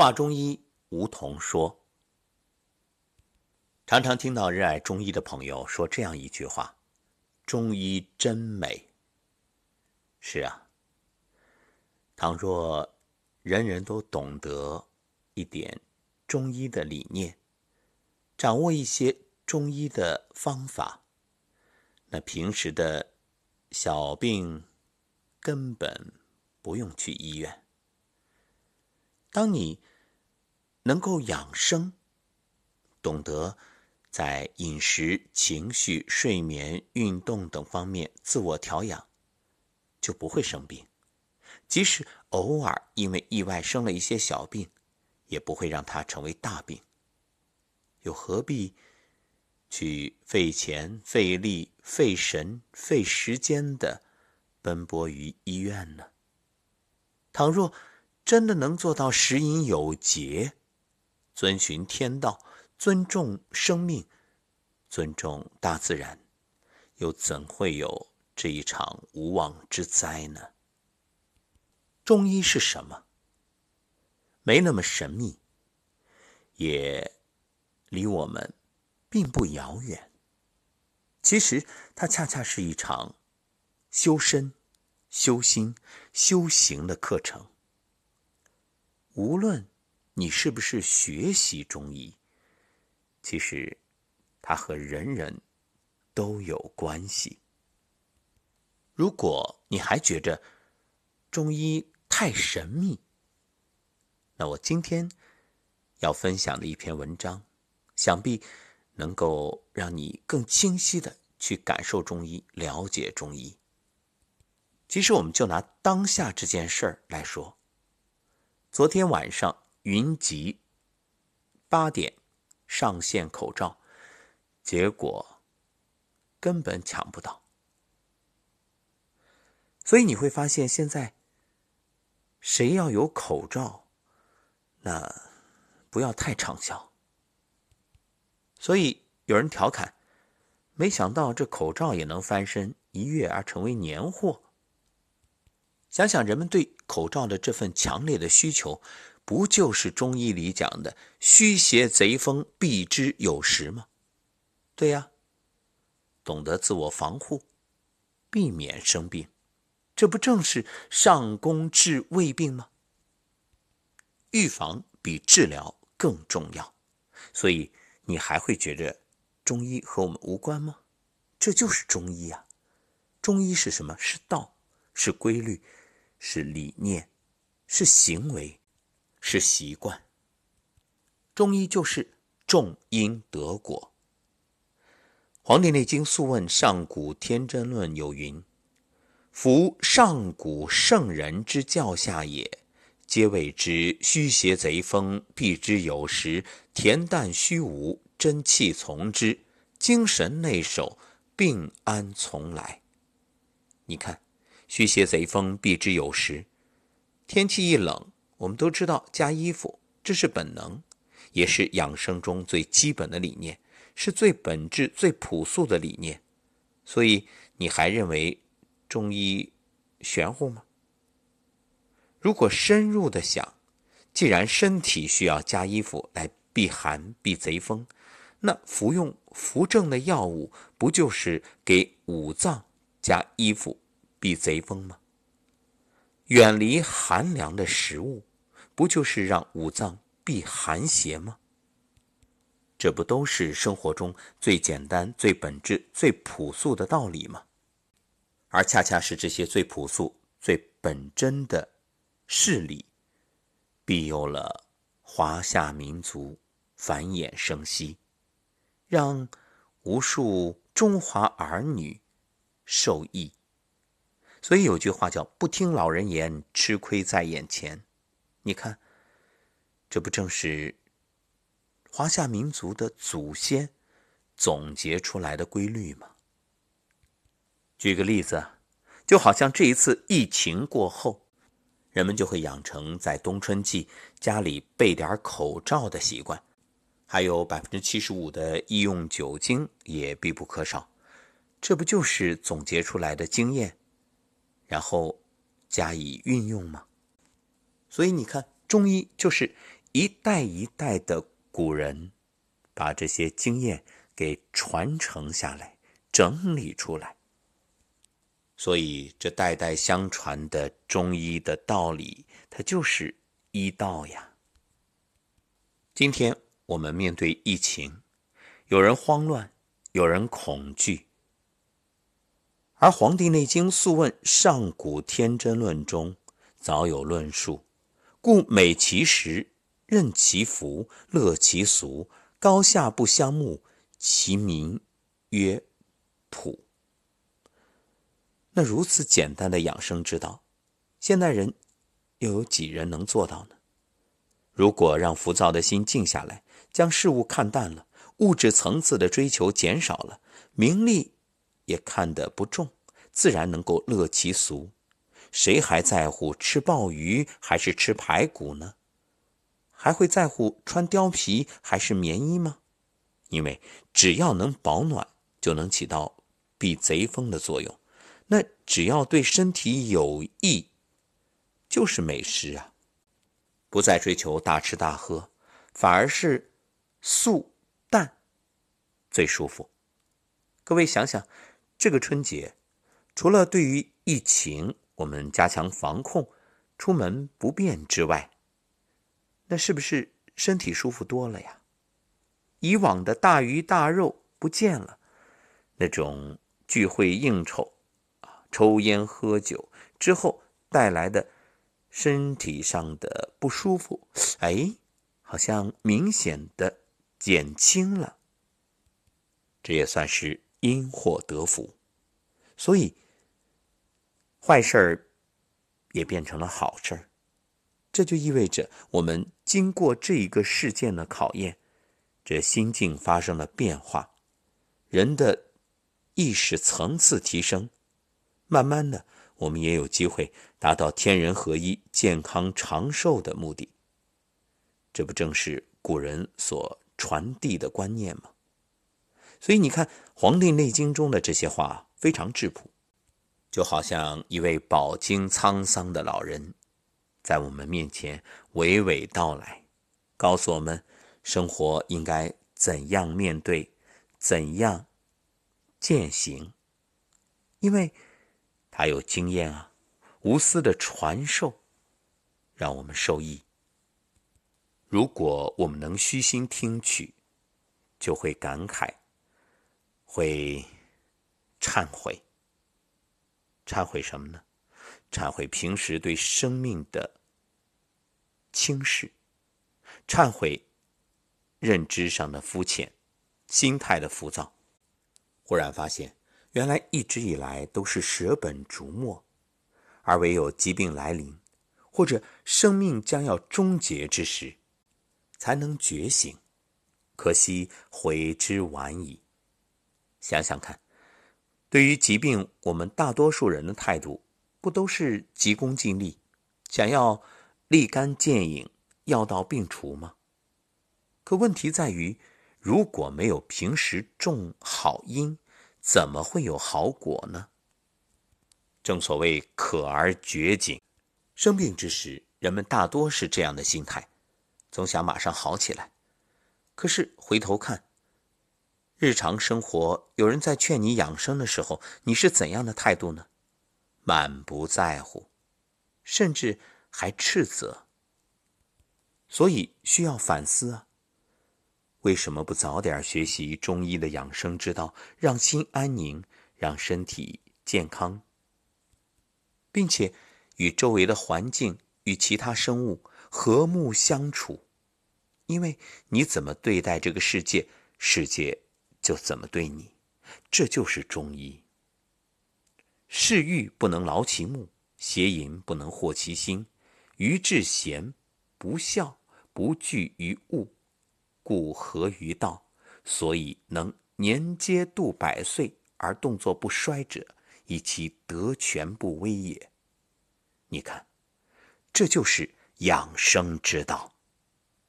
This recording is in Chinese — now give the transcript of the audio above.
华中医吴桐说：“常常听到热爱中医的朋友说这样一句话：‘中医真美。’是啊，倘若人人都懂得一点中医的理念，掌握一些中医的方法，那平时的小病根本不用去医院。”当你能够养生，懂得在饮食、情绪、睡眠、运动等方面自我调养，就不会生病。即使偶尔因为意外生了一些小病，也不会让它成为大病。又何必去费钱、费力、费神、费时间的奔波于医院呢？倘若，真的能做到食饮有节，遵循天道，尊重生命，尊重大自然，又怎会有这一场无妄之灾呢？中医是什么？没那么神秘，也离我们并不遥远。其实，它恰恰是一场修身、修心、修行的课程。无论你是不是学习中医，其实它和人人都有关系。如果你还觉着中医太神秘，那我今天要分享的一篇文章，想必能够让你更清晰的去感受中医、了解中医。其实，我们就拿当下这件事儿来说。昨天晚上，云集八点上线口罩，结果根本抢不到。所以你会发现，现在谁要有口罩，那不要太畅销。所以有人调侃：“没想到这口罩也能翻身，一跃而成为年货。”想想人们对口罩的这份强烈的需求，不就是中医里讲的“虚邪贼风，避之有时”吗？对呀，懂得自我防护，避免生病，这不正是上工治未病吗？预防比治疗更重要，所以你还会觉着中医和我们无关吗？这就是中医啊！中医是什么？是道，是规律。是理念，是行为，是习惯。中医就是种因得果。《黄帝内经·素问·上古天真论》有云：“夫上古圣人之教下也，皆谓之虚邪贼风，避之有时；恬淡虚无，真气从之；精神内守，病安从来？”你看。虚邪贼风，避之有时。天气一冷，我们都知道加衣服，这是本能，也是养生中最基本的理念，是最本质、最朴素的理念。所以，你还认为中医玄乎吗？如果深入的想，既然身体需要加衣服来避寒、避贼风，那服用扶正的药物，不就是给五脏加衣服？避贼风吗？远离寒凉的食物，不就是让五脏避寒邪吗？这不都是生活中最简单、最本质、最朴素的道理吗？而恰恰是这些最朴素、最本真的事理，庇佑了华夏民族繁衍生息，让无数中华儿女受益。所以有句话叫“不听老人言，吃亏在眼前”。你看，这不正是华夏民族的祖先总结出来的规律吗？举个例子，就好像这一次疫情过后，人们就会养成在冬春季家里备点口罩的习惯，还有百分之七十五的医用酒精也必不可少。这不就是总结出来的经验？然后加以运用吗？所以你看，中医就是一代一代的古人把这些经验给传承下来、整理出来。所以，这代代相传的中医的道理，它就是医道呀。今天我们面对疫情，有人慌乱，有人恐惧，而《黄帝内经·素问·上古天真论》中早有论述：故美其食，任其服，乐其俗，高下不相慕，其名曰朴。那如此简单的养生之道，现代人又有几人能做到呢？如果让浮躁的心静下来，将事物看淡了，物质层次的追求减少了，名利也看得不重，自然能够乐其俗。谁还在乎吃鲍鱼还是吃排骨呢？还会在乎穿貂皮还是棉衣吗？因为只要能保暖，就能起到避贼风的作用。那只要对身体有益，就是美食啊！不再追求大吃大喝，反而是素淡最舒服。各位想想，这个春节，除了对于疫情我们加强防控、出门不便之外，那是不是身体舒服多了呀？以往的大鱼大肉不见了，那种聚会应酬。抽烟喝酒之后带来的身体上的不舒服，哎，好像明显的减轻了。这也算是因祸得福，所以坏事儿也变成了好事儿。这就意味着我们经过这一个事件的考验，这心境发生了变化，人的意识层次提升。慢慢的，我们也有机会达到天人合一、健康长寿的目的。这不正是古人所传递的观念吗？所以你看，《黄帝内经》中的这些话非常质朴，就好像一位饱经沧桑的老人，在我们面前娓娓道来，告诉我们生活应该怎样面对，怎样践行，因为。他有经验啊，无私的传授，让我们受益。如果我们能虚心听取，就会感慨，会忏悔。忏悔什么呢？忏悔平时对生命的轻视，忏悔认知上的肤浅，心态的浮躁。忽然发现。原来一直以来都是舍本逐末，而唯有疾病来临，或者生命将要终结之时，才能觉醒。可惜悔之晚矣。想想看，对于疾病，我们大多数人的态度不都是急功近利，想要立竿见影、药到病除吗？可问题在于，如果没有平时种好因。怎么会有好果呢？正所谓可而绝景，生病之时，人们大多是这样的心态，总想马上好起来。可是回头看，日常生活有人在劝你养生的时候，你是怎样的态度呢？满不在乎，甚至还斥责。所以需要反思啊。为什么不早点学习中医的养生之道，让心安宁，让身体健康，并且与周围的环境与其他生物和睦相处？因为你怎么对待这个世界，世界就怎么对你。这就是中医。嗜欲不能劳其目，邪淫不能惑其心，愚智贤不孝，不惧于物。故合于道，所以能年皆度百岁而动作不衰者，以其德全不危也。你看，这就是养生之道。